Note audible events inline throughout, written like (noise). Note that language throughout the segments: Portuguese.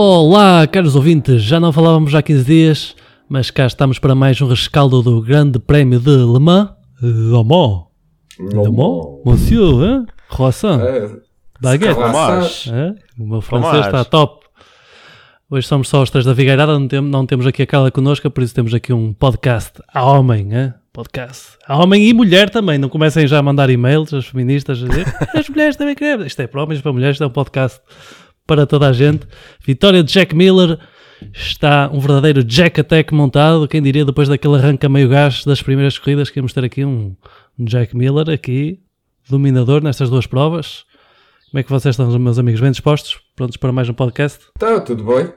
Olá, caros ouvintes, já não falávamos há 15 dias, mas cá estamos para mais um rescaldo do Grande Prémio de Le Mans. Le Mans? Le Mans? Monsieur, hein? Croissant? É, Baguette? Hein? O meu francês está top. Hoje somos só os três da Figueirada, não, tem- não temos aqui a Carla connosco, por isso temos aqui um podcast a homem, hein? podcast a homem e mulher também. Não comecem já a mandar e-mails as feministas a dizer as mulheres também querem. Isto é para homens, para mulheres, isto é um podcast para toda a gente. Vitória de Jack Miller. Está um verdadeiro Jack Attack montado. Quem diria depois daquele arranca meio gás das primeiras corridas que íamos ter aqui um, Jack Miller aqui, dominador nestas duas provas. Como é que vocês estão, meus amigos? Bem dispostos? Prontos para mais um podcast? Então, tudo bem?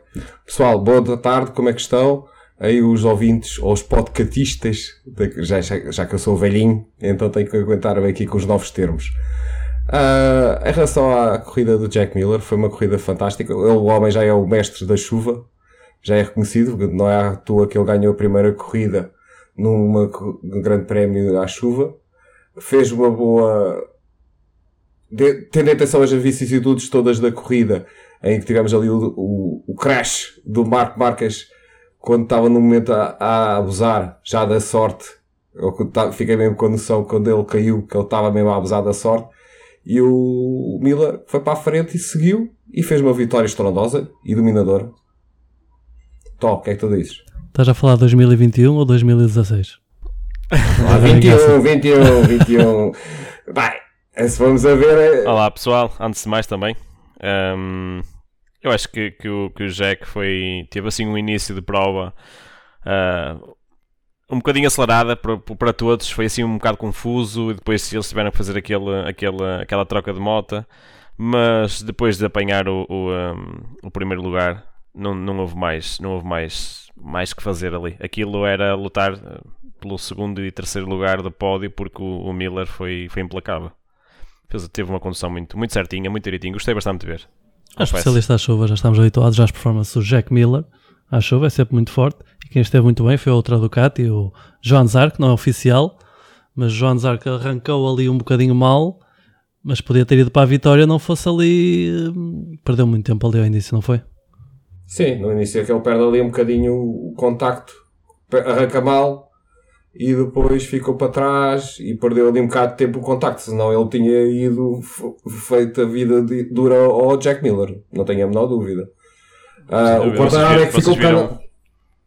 Pessoal, boa tarde, como é que estão? Aí os ouvintes, ou os podcatistas, de- já, já, já que eu sou velhinho, então tenho que aguentar aqui com os novos termos. Ah, em relação à corrida do Jack Miller, foi uma corrida fantástica. Ele, o homem já é o mestre da chuva, já é reconhecido, não é à toa que ele ganhou a primeira corrida num grande prémio à chuva. Fez uma boa, de- tendo atenção às vicissitudes todas da corrida, em que tivemos ali o, o, o crash do Marco Marques quando estava no momento a, a abusar já da sorte. Eu fiquei mesmo com a noção quando ele caiu que ele estava mesmo a abusar da sorte. E o Miller foi para a frente e seguiu e fez uma vitória estrondosa e dominadora. Tó, o que é que tu dizes? Estás a falar de 2021 ou 2016? Ah, 21, 21, 21. Bem, se vamos a ver. é- Olá pessoal, antes de mais também. hum, eu acho que, que, o, que o Jack foi, teve assim um início de prova ah, um bocadinho acelerada para, para todos, foi assim um bocado confuso e depois eles tiveram que fazer aquele, aquele, aquela troca de moto, mas depois de apanhar o, o, hum, o primeiro lugar não, não houve mais, não houve mais, mais que fazer ali. Aquilo era lutar ah, pelo segundo e terceiro lugar do pódio porque o, o Miller foi, foi implacável. Fez- teve uma condução muito, muito certinha, muito direitinho. Gostei bastante de ver. A especialista à chuva, já estamos habituados às performances do Jack Miller. À chuva é sempre muito forte. E quem esteve muito bem foi a outra Ducati, o Joan Zark, não é oficial, mas Joan Zark arrancou ali um bocadinho mal, mas podia ter ido para a vitória, não fosse ali. hum, Perdeu muito tempo ali ao início, não foi? Sim, no início é que ele perde ali um bocadinho o contacto, arranca mal e depois ficou para trás e perdeu ali um bocado de tempo o contacto, senão ele tinha ido feito a vida dura ao Jack Miller, não tenho a menor dúvida. Ah, Sem o. Quartararo é que ficou viram- para...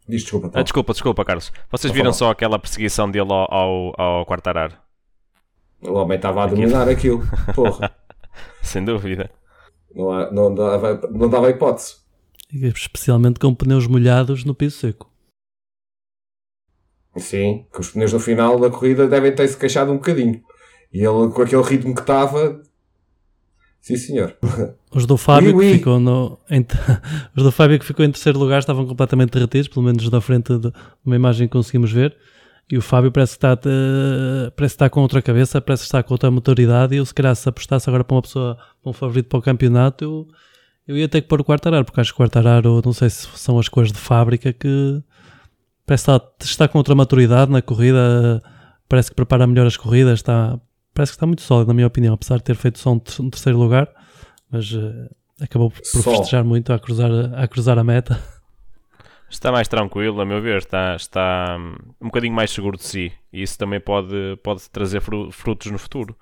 Diz desculpa, Ah, tá. desculpa, desculpa, Carlos. Vocês viram só aquela perseguição dele ao, ao, ao Quartararo? o homem estava a dominar aquilo, (laughs) porra, Sem dúvida. não, há- não, dava, não dava hipótese. Especialmente com pneus molhados no piso seco. Sim, que os pneus no final da corrida devem ter-se queixado um bocadinho. E ele, com aquele ritmo que estava... Sim, senhor. Os do Fábio Oui, oui. que ficou no. em- (laughs) os do Fábio que ficou em terceiro lugar estavam completamente derretidos, pelo menos da frente de uma imagem que conseguimos ver. E o Fábio parece que está, eh, parece que está com outra cabeça, parece que está com outra maturidade. E eu, se calhar, se apostasse agora para uma pessoa, para um favorito para o campeonato, eu, eu ia ter que pôr o Quartararo, porque acho que o Quartararo, não sei se são as cores de fábrica, que parece que está, está com outra maturidade na corrida, parece que prepara melhor as corridas, está, parece que está muito sólido, na minha opinião, apesar de ter feito só um, ter- um terceiro lugar, mas eh, acabou por Só. festejar muito a cruzar, a cruzar a meta. (laughs) Está mais tranquilo, a meu ver. Está, está hum, um bocadinho mais seguro de si. E isso também pode, pode trazer fru- frutos no futuro.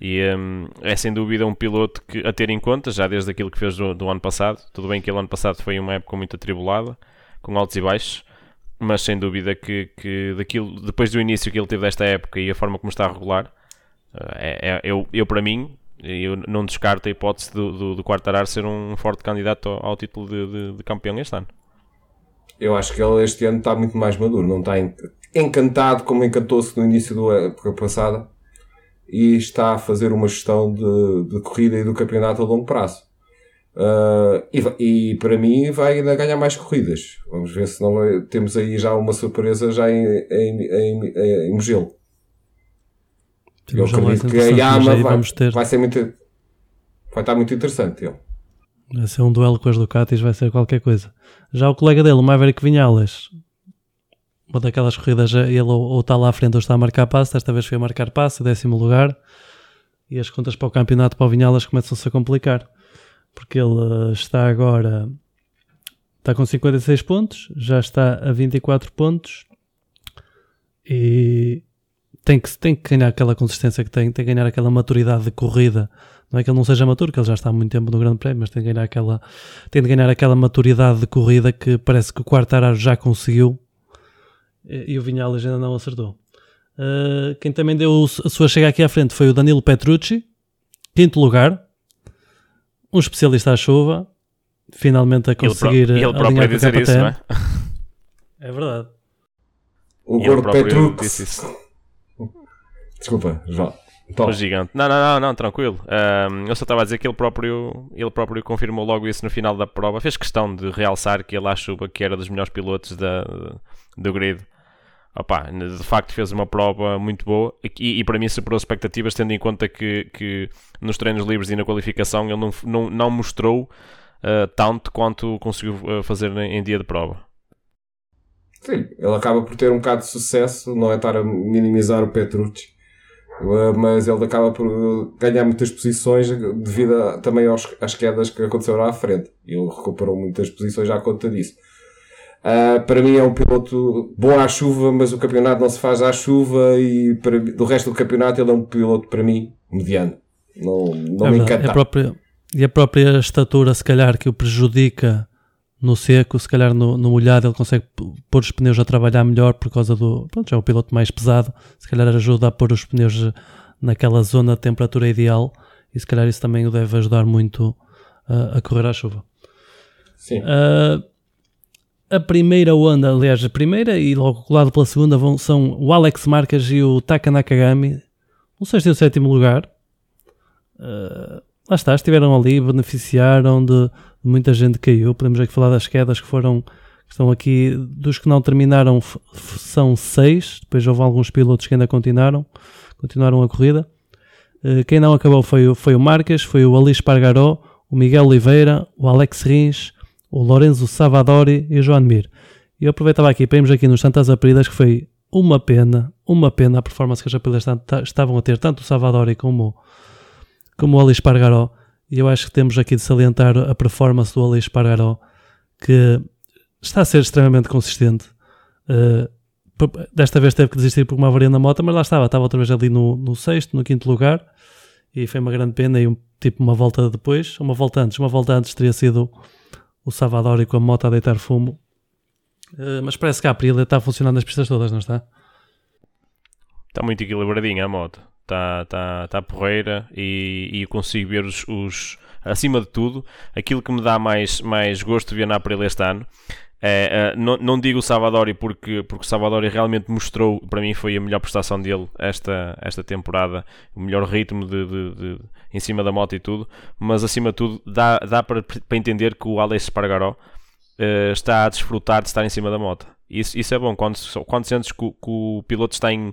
E hum, é sem dúvida um piloto que, a ter em conta, já desde aquilo que fez do, do ano passado. Tudo bem que ele ano passado foi uma época muito atribulada, com altos e baixos. Mas sem dúvida que, que daquilo, depois do início que ele teve desta época e a forma como está a regular, é, é- eu, eu para mim, eu não descarto a hipótese do, do, do Quartararo ser um forte candidato ao, ao título de, de- de campeão este ano. Eu acho que ele este ano está muito mais maduro. Não está en- encantado como encantou-se no início da época passada. E está a fazer uma gestão de, de corrida e do campeonato a longo prazo. Ah, e, e para mim vai ainda ganhar mais corridas. Vamos ver se não vai- temos aí já uma surpresa já em, em, em, em, em Mugello. Eu acredito que a interessantes, mas Yama vai, vamos ter, vai ser muito. Vai estar muito interessante ele. vai ser um duelo com as Ducatis, vai ser qualquer coisa. Já o colega dele, o Maverick Vinhales, uma daquelas corridas, ele ou, ou está lá à frente ou está a marcar passo, desta vez foi a marcar passo, décimo lugar, e as contas para o campeonato para o Vinhales começam-se a complicar, porque ele eh, está agora está com 56 pontos, já está a 24 pontos e tem que, tem que ganhar aquela consistência que tem, tem que ganhar aquela maturidade de corrida. Não é que ele não seja maturo, que ele já está há muito tempo no Grande Prémio, mas tem de ganhar aquela, tem de ganhar aquela maturidade de corrida que parece que o Quartararo já conseguiu e, e o Vinhales ainda não acertou. Uh, quem também deu a sua chega aqui à frente foi o Danilo Petrucci, quinto lugar, um especialista à chuva, finalmente a conseguir ele, ele próprio dizer isso, não é? É verdade. O gordo Petrux. Desculpa, João. O gigante. Não, não, não, não tranquilo. Um, eu só estava a dizer que ele próprio, ele próprio confirmou logo isso no final da prova. Fez questão de realçar que ele achou que era dos melhores pilotos da, do grid. Opa, de facto fez uma prova muito boa e, e para mim superou expectativas, tendo em conta que, que nos treinos livres e na qualificação ele não, não, não mostrou uh, tanto quanto conseguiu uh, fazer em, em dia de prova. Sim, ele acaba por ter um bocado de sucesso, não é estar a minimizar o Petrucci, mas ele acaba por ganhar muitas posições devido a, também aos, às quedas que aconteceram à frente. Ele recuperou muitas posições à conta disso. Uh, para mim é um piloto bom à chuva, mas o campeonato não se faz à chuva e para, do resto do campeonato ele é um piloto para mim mediano. Não, não é me encanta. A própria, e a própria estatura, se calhar, que o prejudica no seco, se calhar no, no molhado ele consegue pôr os pneus a trabalhar melhor por causa do. Pronto, já é um piloto mais pesado, se calhar ajuda a pôr os pneus naquela zona de temperatura ideal e se calhar isso também o deve ajudar muito uh, a correr à chuva. Sim. Uh, a primeira onda, aliás, a primeira e logo colado pela segunda vão, são o Alex Marques e o Taka Nakagami, no sexto e o sétimo lugar. Uh, lá está, estiveram ali, beneficiaram de, muita gente caiu. Podemos aqui falar das quedas que foram, que estão aqui, dos que não terminaram são seis, depois houve alguns pilotos que ainda continuaram, continuaram a corrida. Uh, quem não acabou foi, foi o Marques, foi o Alice Pargaró, o Miguel Oliveira, o Alex Rins, o Lorenzo Savadori e o João Mir. E eu aproveitava aqui para irmos aqui nos Santas Apridas, que foi uma pena, uma pena a performance que as Apridas estavam a ter, tanto o Savadori como, como o Alice Pargaró. E eu acho que temos aqui de salientar a performance do Alice Pargaró, que está a ser extremamente consistente. Uh, desta vez teve que desistir por uma avaria na moto, mas lá estava, estava outra vez ali no, no sexto, no quinto lugar, e foi uma grande pena. E um, tipo uma volta depois, uma volta antes, uma volta antes teria sido o Savadori com a moto a deitar fumo. Uh, mas parece que a Aprilia está funcionando nas pistas todas, não está? Está muito equilibradinha a moto. Está, está, está porreira e, e consigo ver os, os, acima de tudo, aquilo que me dá mais, mais gosto de ver na Aprilia este ano é, uh, não, não, digo o Salvadori porque, porque o Salvadori realmente mostrou, para mim foi a melhor prestação dele esta, esta temporada, o melhor ritmo de, de, de em cima da moto e tudo, mas acima de tudo dá, dá para, para entender que o Alex Spargaró uh, está a desfrutar de estar em cima da moto. Isso, isso é bom, quando, quando sentes que, que o piloto está em,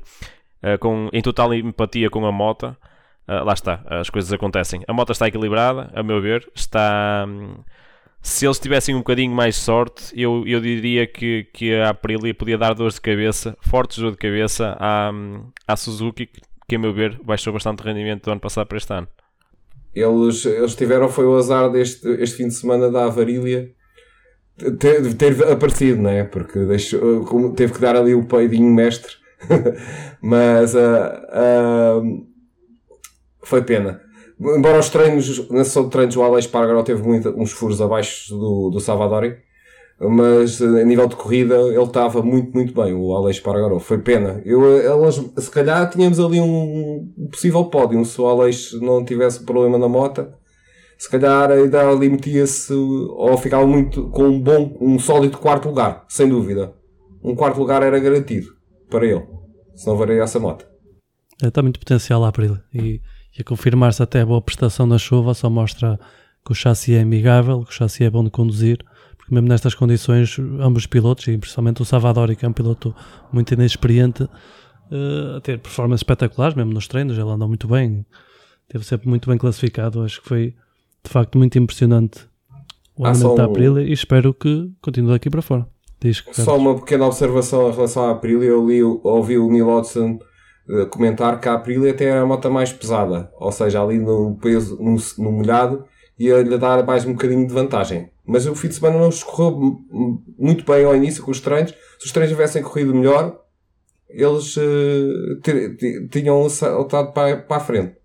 uh, com, em total empatia com a moto, lá está, as coisas acontecem. A moto está equilibrada, a meu ver, está... Hum, se eles tivessem um bocadinho mais sorte, eu, eu diria que, que a Aprilia podia dar dores de cabeça, fortes dores de cabeça à, à Suzuki, que a meu ver baixou bastante o rendimento do ano passado para este ano. Eles, eles tiveram, foi o azar deste este fim de semana da Avarília ter, ter aparecido, não é? Porque deixou, teve que dar ali o peidinho mestre, (laughs) mas uh, uh, foi pena embora os treinos, na sessão de treinos, o Alex Pargaró teve muito, uns furos abaixo do, do Salvadori, mas a nível de corrida ele estava muito, muito bem, o Alex Pargaró. Foi pena. Eu, elas, se calhar tínhamos ali um possível pódio se o Alex não tivesse problema na moto. Se calhar ainda ali metia-se, ou ficava muito com um bom, um sólido quarto lugar, sem dúvida. Um quarto lugar era garantido para ele, se não varia essa moto. Está muito potencial lá para ele. E e a confirmar-se até a boa prestação na chuva, só mostra que o chassi é amigável, que o chassi é bom de conduzir, porque mesmo nestas condições, ambos os pilotos, e principalmente o Savadori, que é um piloto muito inexperiente, uh, a ter performances espetaculares, mesmo nos treinos, ele andou muito bem, teve sempre muito bem classificado, acho que foi de facto muito impressionante o andamento da Aprilia e espero que continue daqui para fora. Diz, Só uma pequena observação em relação à Aprilia, eu li, ouvi o Neil Hodgson eh, comentar que a Aprilia até é a moto mais pesada, ou seja, ali no peso, no, no molhado, ia-lhe dar mais um bocadinho de vantagem. Mas o fim de semana não escorreu muito bem ao início com os treinos. Se os treinos tivessem corrido melhor, eles uh, tinham saltado para, para a frente.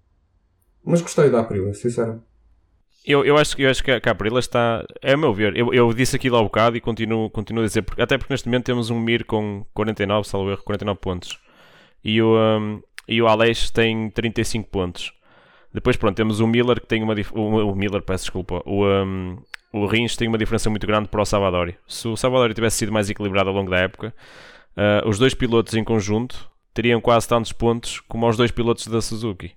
Mas gostei da Aprilia, sinceramente. Eu, eu, acho, eu acho que a, que a Aprilia está, é a meu ver, eu, eu disse aquilo há bocado e continuo, continuo a dizer, porque, até porque neste momento temos um Mir com 49, salvo erro, 49 pontos. E o, um, e o Aleix tem 35 pontos. Depois, pronto, temos o Miller que tem uma o, o Miller, peço desculpa, o, um, o Rins tem uma diferença muito grande para o Salvadori. Se o Salvadori tivesse sido mais equilibrado ao longo da época, uh, os dois pilotos em conjunto teriam quase tantos pontos como os dois pilotos da Suzuki.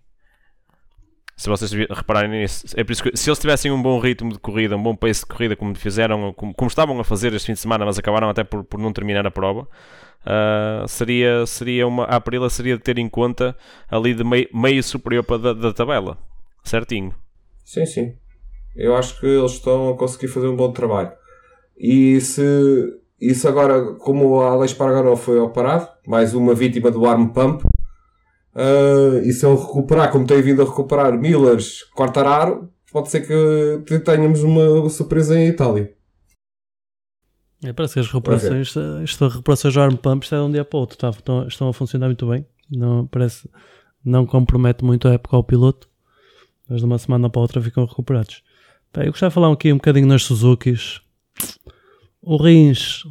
Se vocês repararem nisso, é por isso que se eles tivessem um bom ritmo de corrida, um bom pace de corrida, como fizeram, como, como estavam a fazer este fim de semana, mas acabaram até por, por não terminar a prova, uh, seria, seria uma, a Aprilia seria de ter em conta ali de meio, meio superior para da, da tabela, certinho. Sim, sim. Eu acho que eles estão a conseguir fazer um bom trabalho. E se isso agora, como a Alex Pargaró foi operado, mais uma vítima do arm pump, uh, e se ele recuperar, como tem vindo a recuperar Millers, Quartararo, pode ser que tenhamos uma surpresa em Itália. É, parece que as recuperações, isto, recuperações do arm pump isto é de um dia para o outro, tá, estão, estão a funcionar muito bem. Não, parece, não compromete muito a época ao piloto, mas de uma semana para outra ficam recuperados. Bem, eu gostava de falar aqui um bocadinho nas Suzukis. O Rins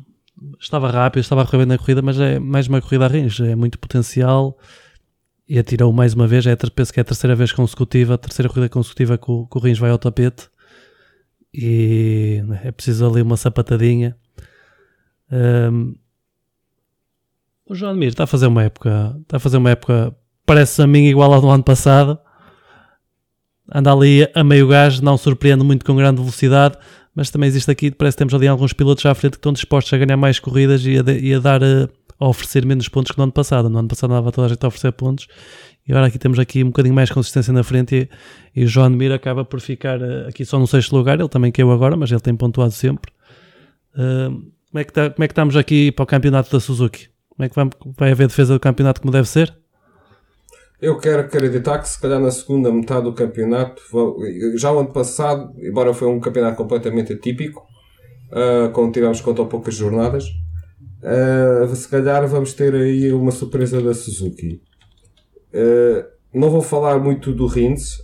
estava rápido, estava a correr bem na corrida, mas é mais uma corrida a Rins, é muito potencial e atirou mais uma vez. É, penso que é a terceira vez consecutiva, a terceira corrida consecutiva que o, que o Rins vai ao tapete e é preciso ali uma sapatadinha. Um, o João Mir está a fazer uma época, está a fazer uma época, parece a mim igual ao do ano passado anda ali a meio gás, não surpreende muito com grande velocidade, mas também existe aqui, parece que temos ali alguns pilotos à frente que estão dispostos a ganhar mais corridas e a, e a dar a, a, oferecer menos pontos que no ano passado. No ano passado andava toda a gente a oferecer pontos e agora aqui temos aqui um bocadinho mais consistência na frente e, e João Mir acaba por ficar eh, aqui só no sexto lugar, ele também caiu agora, mas ele tem pontuado sempre. Uh, como, é que tá, como é que estamos aqui para o campeonato da Suzuki? Como é que vai, vai haver defesa do campeonato como deve ser? Eu quero acreditar que se calhar na segunda metade do campeonato, já o ano passado, embora foi um campeonato completamente atípico, uh, como tivemos com tão poucas jornadas, uh, se calhar vamos ter aí uma surpresa da Suzuki. Uh, não vou falar muito do Rins,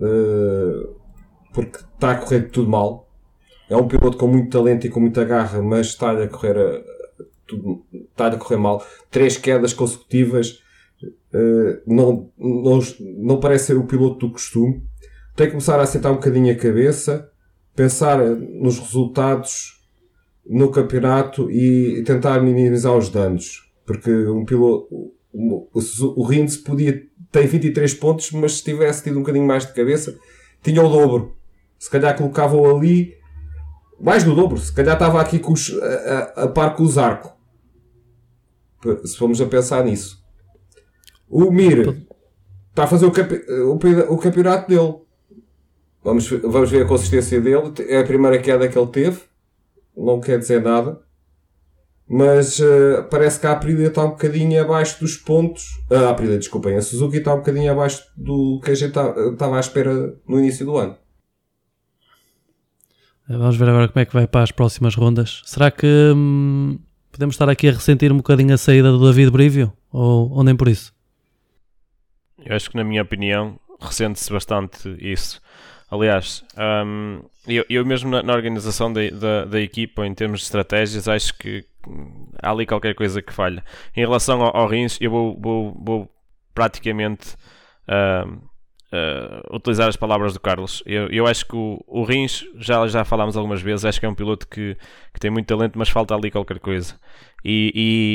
uh, porque está a correr tudo mal. É um piloto com muito talento e com muita garra, mas está a correr, a, tudo, está a correr mal. Três quedas consecutivas uh, não, não, não parece ser o piloto do costume. Tem que começar a assentar um bocadinho a cabeça, pensar nos resultados no campeonato e tentar minimizar os danos. Porque um piloto, o, Rins podia ter 23 pontos, mas se tivesse tido um bocadinho mais de cabeça, tinha o dobro. Se calhar colocava-o ali mais do dobro. Se calhar estava aqui com os, a, a, a par com os arcos. Se formos a pensar nisso. O Mir está a fazer o, campe o, o, campeonato dele. Vamos, vamos ver a consistência dele. É a primeira queda que ele teve. Não quer dizer nada. Mas uh, parece que a Aprilia está um bocadinho abaixo dos pontos. Uh, a Aprilia, desculpem, a Suzuki está um bocadinho abaixo do que a gente estava à espera no início do ano. Vamos ver agora como é que vai para as próximas rondas. Será que hum, podemos estar aqui a ressentir um bocadinho a saída do David Brivio? Ou, ou nem por isso? Eu acho que, na minha opinião, ressente-se bastante isso. Aliás, um, eu, eu mesmo na, na organização da, da, da, equipa, em termos de estratégias, acho que há ali qualquer coisa que falha. Em relação ao, ao Rins, eu vou, vou, vou praticamente uh, uh, utilizar as palavras do Carlos. Eu, eu acho que o, o Rins, já, já falámos algumas vezes, acho que é um piloto que, que tem muito talento, mas falta ali qualquer coisa. E,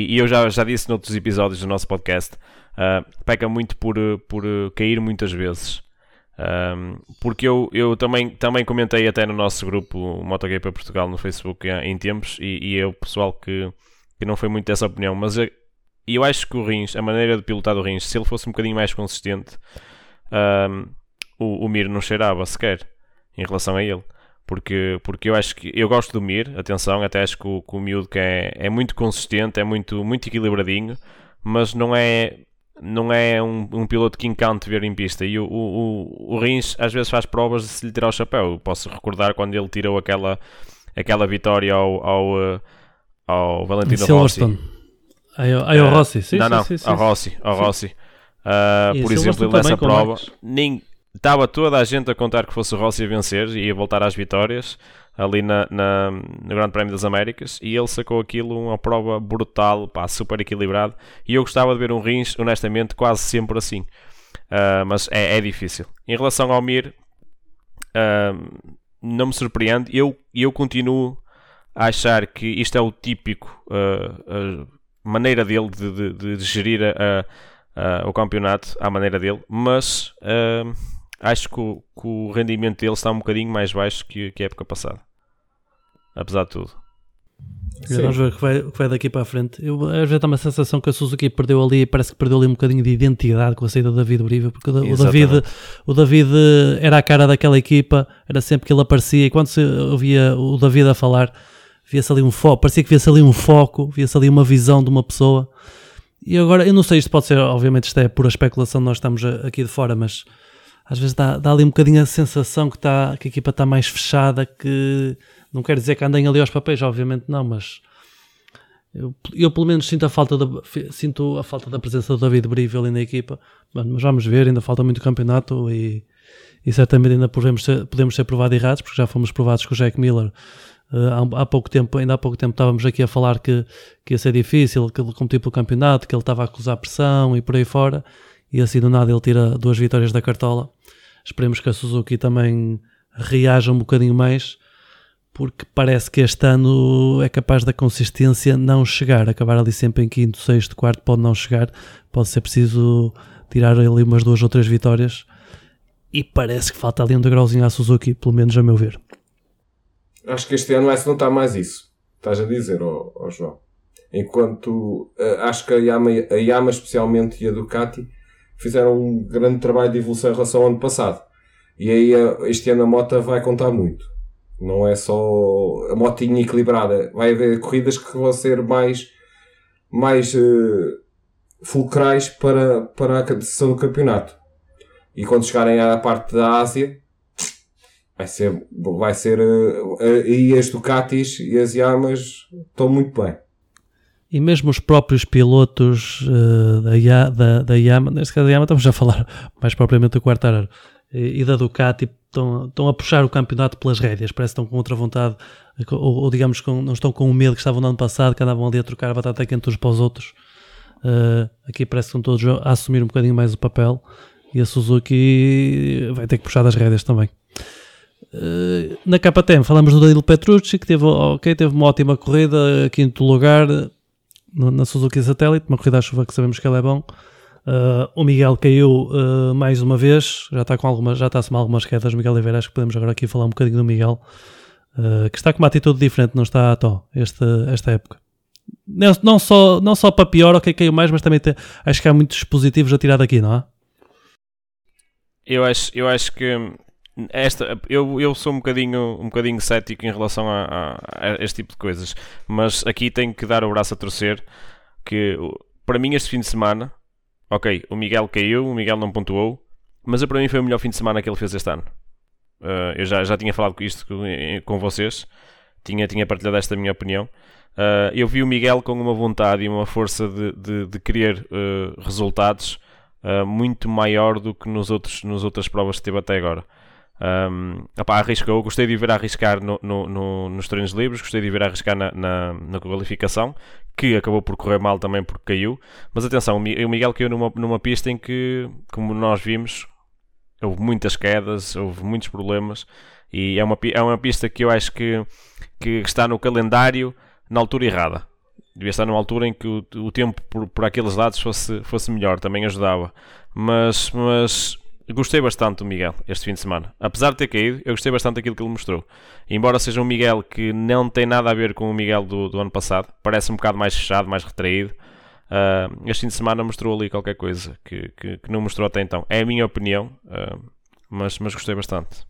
e, e eu já, já disse noutros episódios do nosso podcast uh, peca muito por, por cair muitas vezes. Um, porque eu, eu também, também comentei até no nosso grupo MotoGP Portugal no Facebook em tempos e, e eu, pessoal, que, que não foi muito dessa opinião, mas eu, eu acho que o Rins, a maneira de pilotar do Rins, se ele fosse um bocadinho mais consistente, um, o, o Mir não cheirava sequer em relação a ele. Porque, porque eu acho que eu gosto do Mir, atenção, até acho que o, que o miúdo que é, é muito consistente, é muito, muito equilibradinho, mas não é não é um, um piloto que encante ver em pista. E o, o, o, Rins às vezes faz provas de se lhe tirar o chapéu. posso recordar quando ele tirou aquela, aquela vitória ao, ao, eh, ao Valentino Rossi. Aí, aí ao Rossi, sim, não, não, sim, sim, ao Rossi, ao Rossi. Uh, por exemplo, nessa prova, nem, estava toda a gente a contar que fosse o Rossi a vencer e a voltar às vitórias ali na, na, no Grande Prémio das Américas e ele sacou aquilo uma prova brutal, pá, super equilibrado e eu gostava de ver um Rins, honestamente, quase sempre assim. Uh, mas é, é, difícil. Em relação ao Mir uh, não me surpreende. Eu, eu continuo a achar que isto é o típico uh, maneira dele de, de, de gerir a, a, o campeonato à maneira dele, mas acho que o, que o, rendimento dele está um bocadinho mais baixo que, que a época passada. Apesar de tudo. Sim. Vamos ver o que, vai, o que vai daqui para a frente. Eu, às vezes dá uma sensação que a Suzuki perdeu ali, parece que perdeu ali um bocadinho de identidade com a saída do David Uribe, porque o, o David, o David era a cara daquela equipa, era sempre que ele aparecia, e quando se ouvia o David a falar, via-se ali um foco, parecia que via-se ali um foco, via-se ali uma visão de uma pessoa. E agora, eu não sei, isto pode ser, obviamente, isto é pura especulação, nós estamos aqui de fora, mas às vezes dá, dá ali um bocadinho a sensação que, tá, que a equipa está mais fechada, que não quer dizer que andem ali aos papéis, obviamente não, mas eu, eu pelo menos sinto a falta da, sinto a falta da presença do David Brivel ali na equipa, mas vamos ver, ainda falta muito campeonato e, e certamente ainda podemos ser, podemos ser provados errados, porque já fomos provados com o Jack Miller Uh, há, há, pouco tempo, ainda há pouco tempo estávamos aqui a falar que, que ia ser difícil, que ele competiu pelo campeonato, que ele estava a acusar pressão e por aí fora, e assim do nada ele tira duas vitórias da cartola. Esperemos que a Suzuki também reaja um bocadinho mais, porque parece que este ano é capaz da consistência não chegar, acabar ali sempre em quinto, sexto, quarto, pode não chegar, pode ser preciso tirar ali umas duas ou três vitórias, e parece que falta ali um degrauzinho à Suzuki, pelo menos a meu ver. Acho que este ano vai-se notar mais isso. Estás a dizer, oh, oh João. Enquanto uh, acho que a Yama, a Yama especialmente e a Ducati fizeram um grande trabalho de evolução em relação ao ano passado. E aí este ano a moto vai contar muito. Não é só a motinha equilibrada. Vai haver corridas que vão ser mais, mais uh, fulcrais para, para a decisão do campeonato. E quando chegarem à parte da Ásia, vai ser, vai ser, uh, e as Ducatis e as Yamas estão muito bem. E mesmo os próprios pilotos uh, da, da, da Yama, neste caso da Yama estamos a falar (laughs) mais propriamente do Quartararo e, e da Ducati, estão, estão a puxar o campeonato pelas rédeas, parece que estão com outra vontade, ou, ou digamos, com, não estão com o medo que estavam no ano passado, que andavam ali a trocar a batata quente uns para os outros. Uh, aqui parece que estão todos a assumir um bocadinho mais o papel e a Suzuki vai ter que puxar das rédeas também. Na KTM falamos do Danilo Petrucci que teve, okay, teve uma ótima corrida, quinto lugar na Suzuki Satellite, uma corrida à chuva que sabemos que ele é bom. Uh, o Miguel caiu uh, mais uma vez, já está com algumas, já está a algumas quedas. Miguel Oliveira, acho que podemos agora aqui falar um bocadinho do Miguel, uh, que está com uma atitude diferente, não está à toa esta, esta época. Não, não, só, não só para pior, ok, caiu mais, mas também tem, acho que há muitos positivos a tirar daqui, não é? Eu acho, eu acho que esta, eu, eu sou um bocadinho, um bocadinho cético em relação a, a, a, este tipo de coisas, mas aqui tenho que dar o braço a torcer que para mim este fim de semana, ok, o Miguel caiu, o Miguel não pontuou, mas para mim foi o melhor fim de semana que ele fez este ano. Uh, eu já, já tinha falado com isto com, com vocês, tinha, tinha partilhado esta minha opinião. Uh, eu vi o Miguel com uma vontade e uma força de, de, de querer uh, resultados muito maior do que nos outros, nas outras provas que teve até agora. Um, opa, arriscou, gostei de ver arriscar no, no, no, nos treinos livres, gostei de ver arriscar na, na, na, qualificação, que acabou por correr mal também porque caiu. Mas atenção, o Miguel caiu numa, numa pista em que, como nós vimos, houve muitas quedas, houve muitos problemas. E é uma, é uma pista que eu acho que, que está no calendário na altura errada. Devia estar numa altura em que o, o tempo por, por aqueles lados fosse, fosse melhor, também ajudava. Mas, mas gostei bastante do Miguel este fim de semana. Apesar de ter caído, eu gostei bastante daquilo que ele mostrou. Embora seja um Miguel que não tem nada a ver com o Miguel do, do ano passado, parece um bocado mais fechado, mais retraído. Uh, este fim de semana mostrou ali qualquer coisa que, que, que, não mostrou até então. É a minha opinião, uh, mas, mas gostei bastante.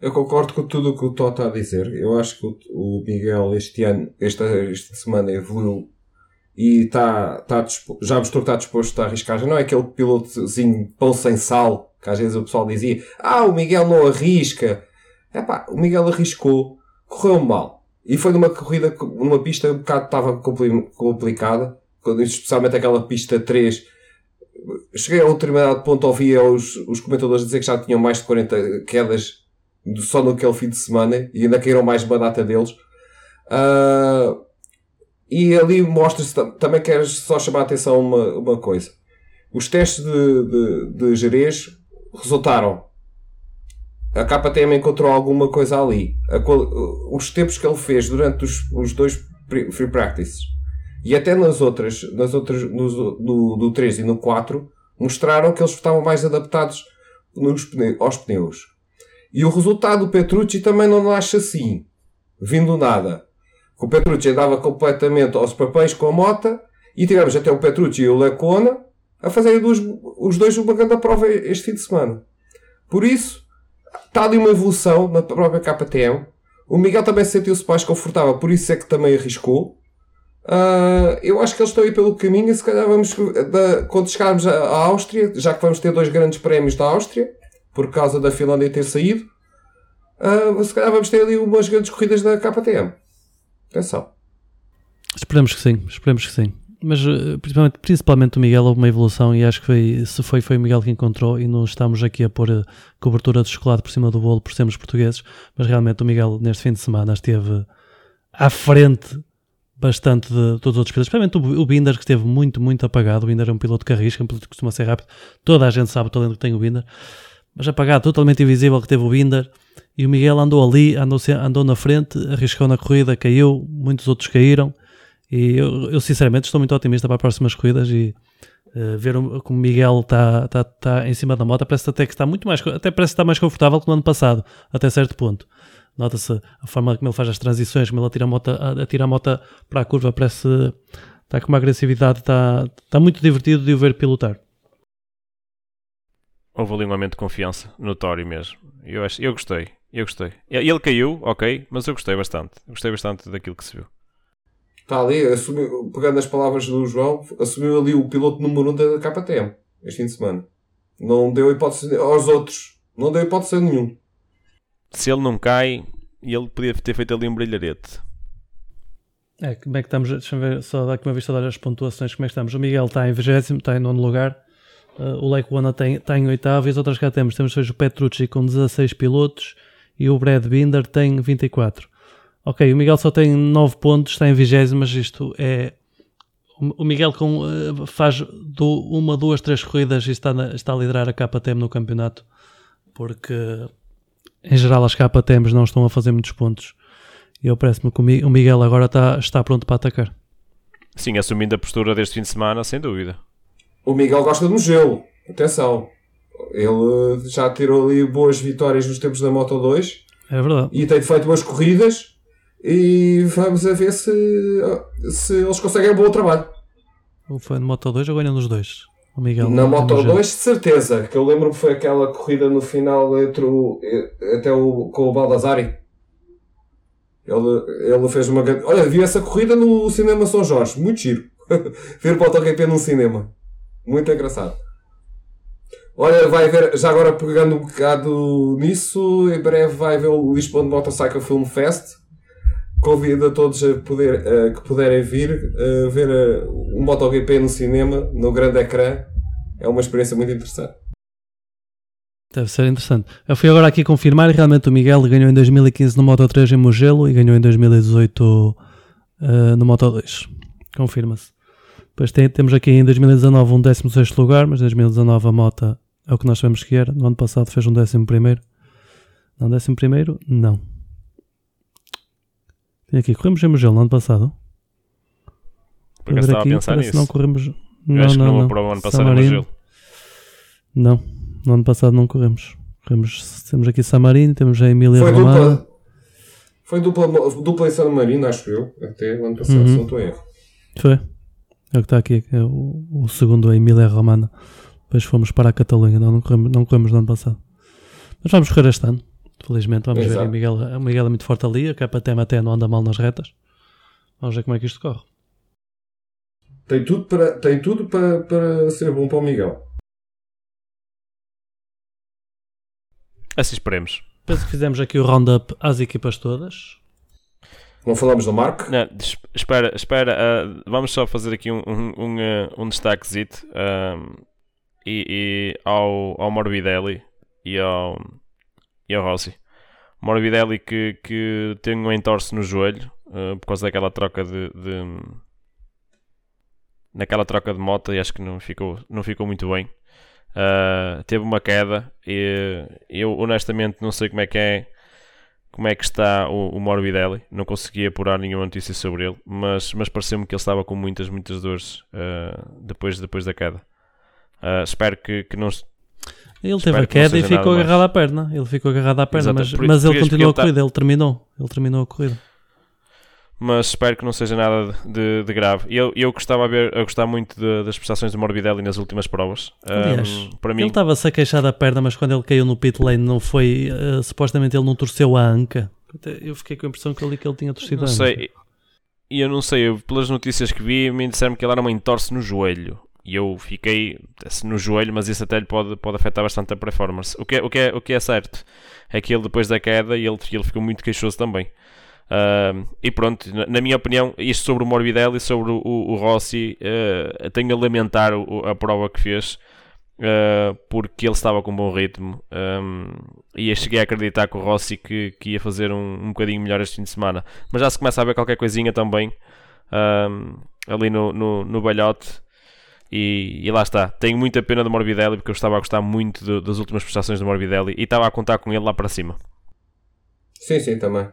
Eu concordo com tudo o que o Tó está a dizer. Eu acho que o, o Miguel este ano, esta, esta semana evoluiu e está, está já mostrou que está disposto a arriscar. Já não é aquele pilotozinho pão sem sal, que às vezes o pessoal dizia, ah, o Miguel não arrisca. É pá, o Miguel arriscou, correu mal. E foi numa corrida, numa pista um bocado estava complicada, especialmente aquela pista 3. Cheguei a um determinado ponto, ouvia os, os comentadores dizer que já tinham mais de 40 quedas só naquele fim de semana e ainda caíram mais uma data deles. Uh, e ali mostra-se também queres só chamar a atenção uma, uma coisa. Os testes de, de, de Jerez resultaram. A KTM encontrou alguma coisa ali. A, os tempos que ele fez durante os, os dois free practices e até nas outras, nas outras no, no, no 3 e no 4 mostraram que eles estavam mais adaptados nos, aos pneus. E o resultado do Petrucci também não nasce assim, vindo nada. O Petrucci andava completamente aos papéis com a mota e tivemos até o Petrucci e o Lecona a fazerem os dois uma grande prova este fim de semana. Por isso, está ali uma evolução na própria KTM. O Miguel também sentiu-se mais confortável, por isso é que também arriscou. Uh, eu acho que eles estão aí pelo caminho e se calhar vamos, da, quando chegarmos à Áustria, já que vamos ter dois grandes prémios da Áustria, por causa da Finlândia ter saído, uh, se calhar vamos ter ali umas grandes corridas da KTM. Atenção. Esperemos que sim, esperemos que sim. Mas eh, principalmente, principalmente o Miguel houve uma evolução e acho que foi, se foi, foi o Miguel que encontrou e não estamos aqui a pôr a cobertura de chocolate por cima do bolo por sermos portugueses, mas realmente o Miguel neste fim de semana esteve à frente bastante de todos os outros pilotos, principalmente o, Binder que esteve muito, muito apagado, o Binder é um piloto que arrisca, um piloto que costuma ser rápido, toda a gente sabe o talento que tem o Binder, mas apagado, totalmente invisível que teve o Binder, e o Miguel andou ali, andou, andou na frente, arriscou na corrida, caiu, muitos outros caíram. E eu, eu sinceramente estou muito otimista para as próximas corridas e uh, ver como o Miguel está tá, tá em cima da moto, parece até que está muito mais, até parece estar mais confortável que no ano passado, até certo ponto. Nota-se a forma como ele faz as transições, como ele atira a moto, atira a moto para a curva, parece está com uma agressividade, está, está muito divertido de o ver pilotar. Houve ali um aumento de confiança, notório mesmo. Eu, acho, eu gostei. Eu gostei. Ele caiu, ok, mas eu gostei bastante. Gostei bastante daquilo que se viu. Está ali, assumiu, pegando as palavras do João, assumiu ali o piloto número 1 um da KTM este fim de semana. Não deu hipótese aos outros. Não deu hipótese a nenhum. Se ele não cai, ele podia ter feito ali um brilharete. É, como é que estamos? Deixa-me ver, só dar aqui uma vista das pontuações. Como é que estamos? O Miguel está em 20, está em nono lugar. Uh, o Lake One está, está em oitavo e as outras cá temos. Temos o Petrucci com 16 pilotos e o Brad Binder tem 24. Ok, o Miguel só tem 9 pontos, está em 20, mas isto é. O Miguel com, uh, faz do, uma, duas, três corridas e está, na, está a liderar a KTM no campeonato, porque em geral as KTMs não estão a fazer muitos pontos. E eu parece-me que o Miguel agora está, está pronto para atacar. Sim, assumindo a postura deste fim de semana, sem dúvida. O Miguel gosta de gelo, atenção. Ele já tirou ali boas vitórias nos tempos da Moto 2. É verdade. E tem feito boas corridas. E vamos a ver se, se eles conseguem um bom trabalho. Ou foi no Moto 2 ou ganham nos dois? O Miguel Na Moto 2, de certeza. Que eu lembro que foi aquela corrida no final entre o, até o, com o Baldassari. Ele, ele fez uma grande. Olha, vi essa corrida no Cinema São Jorge. Muito giro. (laughs) Ver o MotoGP num cinema. Muito engraçado. Olha, vai ver, já agora pegando um bocado nisso, em breve vai ver o Lisbon Motorcycle Film Fest. Convido a todos a poder, que puderem vir ver um MotoGP no cinema, no grande ecrã. É uma experiência muito interessante. Deve ser interessante. Eu fui agora aqui confirmar realmente o Miguel ganhou em 2015 no Moto 3 em Mugello e ganhou em 2018 uh, no Moto 2. Confirma-se. Depois tem, temos aqui em 2019 um 16 lugar, mas em 2019 a moto é o que nós sabemos que era. No ano passado fez um 11 primeiro. Não, 11 primeiro? Não. Tem aqui, corremos em Mugello no ano passado. Porque estava aqui, a pensar nisso. Não corremos. Não, acho não, que não, não. para o ano passado em Mugello. Não, no ano passado não corremos. corremos temos aqui San Marino, temos a Emília Foi Romana. Dupla, foi dupla, dupla em San Marino, acho eu, até o ano passado, uhum. se não estou erro. Foi. É o que está aqui, é o, o segundo a Emília Romana. Depois fomos para a Catalunha, não, não, corremos, não corremos no ano passado. Mas vamos correr este ano, felizmente. Vamos Exato. ver. O Miguel, o Miguel é muito forte ali, a KTM até não anda mal nas retas. Vamos ver como é que isto corre. Tem tudo para, tem tudo para, para ser bom para o Miguel. Assim esperemos. Penso que fizemos aqui o roundup às equipas todas. Não falamos do Marco? Espera, espera. ah, vamos só fazer aqui um, um, um, ah, um destaquezito ahm, e, e ao, ao Morbidelli e ao, e ao Rossi. Morbidelli que, que tem um entorce no joelho ah, por causa daquela troca de, de naquela troca de moto e acho que não ficou, não ficou muito bem. Ah, teve uma queda e eu honestamente não sei como é que é como é que está o, o Morbidelli. Não consegui apurar nenhuma notícia sobre ele, mas, mas pareceu-me que ele estava com muitas, muitas dores ah, depois, depois da queda. Ah, espero que, que não. Ele teve a queda e ficou nada mais. agarrado à perna. Ele ficou agarrado à perna, Exato, mas, mas ele continuou a corrida. Ele terminou. Ele terminou a corrida. Mas espero que não seja nada de, de grave. Eu, eu gostava a ver, a gostar muito de- das prestações do Morbidelli nas últimas provas. Aliás, para Ele mim, estava-se a queixar da perna, mas quando ele caiu no pit lane não foi. eh, supostamente ele não torceu a anca. Eu fiquei com a impressão que ali que ele tinha torcido não a anca. sei. E eu não sei, eu, pelas notícias que vi, me disseram que ele era uma entorse no joelho. E eu fiquei assim, no joelho, mas isso até lhe pode, pode afetar bastante a performance. O que, é, o, que é, o que é certo é que ele, depois da queda, ele, ele ficou muito queixoso também. Ah, e pronto, na, minha opinião, isto sobre o Morbidelli sobre o, o, Rossi, ah, tenho a lamentar o- a prova que fez. ah, porque ele estava com um bom ritmo um, e eu cheguei a acreditar que o Rossi que, que ia fazer um, um bocadinho melhor este fim de semana mas já se começa a ver qualquer coisinha também um, ali no, no, no balhote e, e lá está, tenho muita pena do Morbidelli porque eu estava a gostar muito do- das últimas prestações do Morbidelli e estava a contar com ele lá para cima Sim, sim, também.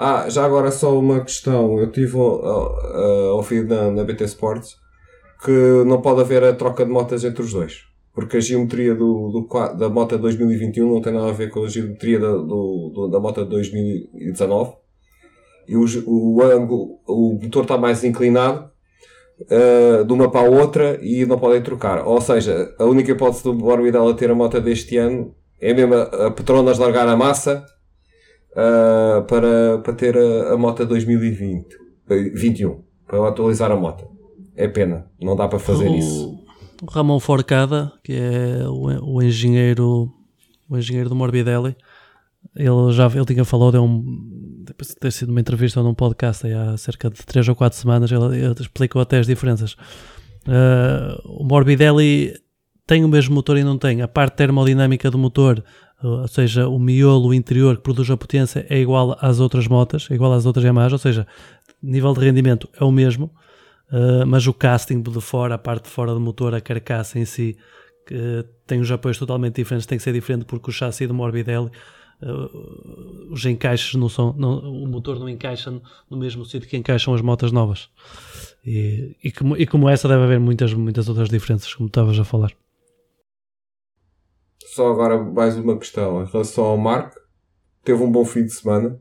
Ah, já agora só uma questão. Eu tive a ouvir na, na BT Sports que não pode haver a troca de motas entre os dois. Porque a geometria do, do, da moto 2021 não tem nada a ver com a geometria da, do, do- da moto 2019. E o, o ângulo, o motor está mais inclinado eh, de uma para a outra e não podem trocar. Ou seja, a única hipótese do Morbidelli ter a moto deste ano é mesmo a, a Petronas largar a massa uh, para, para ter a, a moto 2020, eh, 21, para atualizar a moto. É pena, não dá para fazer o, isso. o Ramon Forcada, que é o, o engenheiro o engenheiro do Morbidelli, ele já ele tinha falado, é um, depois de ter sido uma entrevista num podcast há cerca de 3 ou 4 semanas, ele, ele explicou até as diferenças. Uh, o Morbidelli tem o mesmo motor e não tem. A parte termodinâmica do motor, ou seja, o miolo interior que produz a potência é igual às outras motas, é igual às outras Yamaha, ou seja, nível de rendimento é o mesmo, uh, mas o casting de fora, a parte de fora do motor, a carcaça em si, que tem os apoios totalmente diferentes, tem que ser diferente porque o chassi do Morbidelli uh, os encaixes não são, não- o motor não encaixa no mesmo sítio que encaixam as motas novas. E, e, como, e como essa deve haver muitas, muitas outras diferenças, como estavas a falar. Só agora mais uma questão. Em relação ao Marco, teve um bom fim de semana.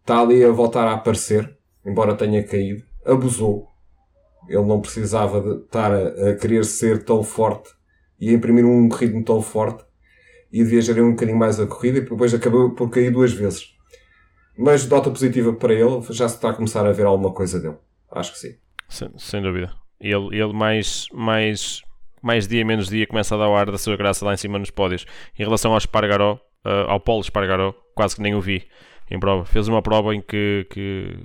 Está ali a voltar a aparecer, embora tenha caído. Abusou. Ele não precisava de estar a, a querer ser tão forte e a imprimir um ritmo tão forte e devia um bocadinho mais a corrida e depois acabou por cair duas vezes. Mas nota positiva para ele, já se está a começar a ver alguma coisa dele. Acho que sim. sem, sem dúvida. Ele, ele mais, mais, mais dia menos dia começa a dar o ar da sua graça lá em cima nos pódios. Em relação ao Espargaró, ah, ao Paulo Espargaró, quase que nem o vi em prova. Fez uma prova em que, que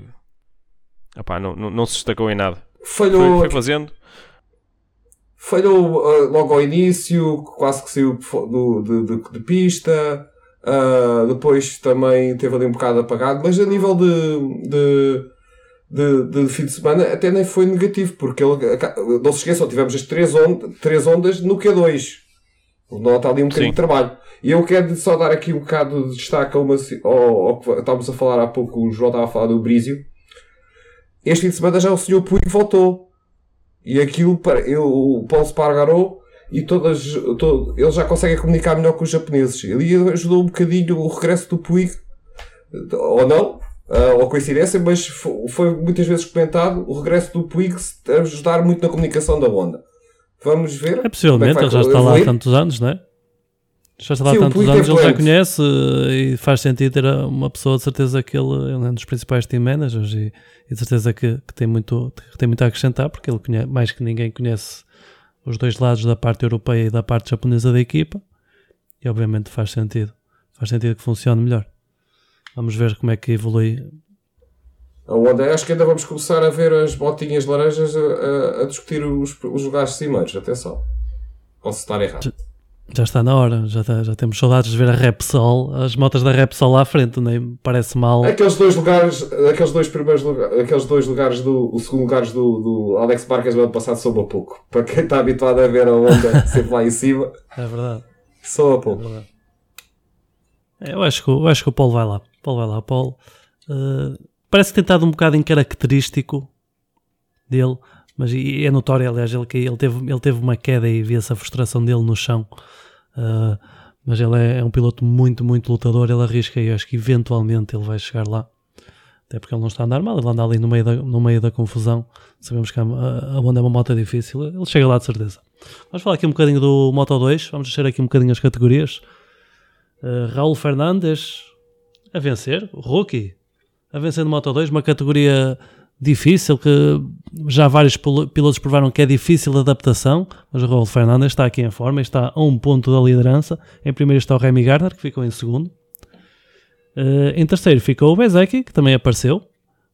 epá, não, não, não se destacou em nada. Foi, Falhou, foi fazendo, falhou uh, logo ao início, quase que saiu do, de, de- de pista. Uh, depois também teve ali um bocado apagado, mas a nível de, de, de, de fim de semana até nem foi negativo, porque ele, não se esqueçam, tivemos as três, três ondas no Q2. Nota ali um bocadinho Sim. de trabalho. E eu quero só dar aqui um bocado de destaque a uma, ao, ao que estávamos a falar há pouco, o João estava a falar do Brísio. Este fim de semana já o Sr. Puig voltou. E aquilo, para, eu, o Paulo Spargarou e todas, todo, ele já consegue comunicar melhor com os japoneses. Ele ajudou um bocadinho o regresso do Puig, ou não, ah, ou coincidência, mas fo- foi muitas vezes comentado o regresso do Puig ajudar muito na comunicação da Honda. Vamos ver. É possivelmente, como ele já está lá há tantos anos, não é? Já está lá Sim, o tantos Puig é anos, ele já conhece eh, e faz sentido ter uma pessoa de certeza que ele ele é um dos principais team managers e, e de certeza que, que tem muito, que tem muito a acrescentar porque ele conhece, mais que ninguém conhece os dois lados da parte europeia e da parte japonesa da equipa e obviamente faz sentido. Faz sentido que funcione melhor. Vamos ver como é que evolui. Onde acho que ainda vamos começar a ver as botinhas laranjas a, a- a discutir os, os lugares cimeiros. Atenção. Posso estar errado. Já está na hora, já, está- já temos saudades de ver a Repsol, as motas da Repsol lá à frente, nem parece mal. Aqueles dois lugares, aqueles dois primeiros lugares, aqueles dois lugares do, o segundo lugares do, do Alex Marques no ano passado soube a pouco. Para quem está habituado a ver a onda (laughs) sempre lá em cima, É verdade. soube a pouco. verdade. É, Eu acho, que, eu acho que o Paulo vai lá. Paulo lá. Paulo eh, parece que tem estado um bocado incaracterístico dele, mas é notório, aliás, ele, ele, teve, ele teve uma queda e via-se a frustração dele no chão. Eh, mas ele é, é um piloto muito, muito lutador. Ele arrisca e eu acho que eventualmente ele vai chegar lá. Até porque ele não está a andar mal, ele anda ali no meio da, no meio da confusão. Sabemos que a, a Honda é uma moto difícil. Ele chega lá de certeza. Vamos falar aqui um bocadinho do Moto 2. Vamos descer aqui um bocadinho as categorias. Uh, Raul Fernandes a vencer, rookie, a vencer no Moto 2, uma categoria difícil que já vários pil- pilotos provaram que é difícil de adaptação, mas o Raul Fernandes está aqui em forma está a um ponto da liderança. Em primeiro está o Remy Gardner, que ficou em segundo. Uh, em terceiro ficou o Bezeki, que também apareceu.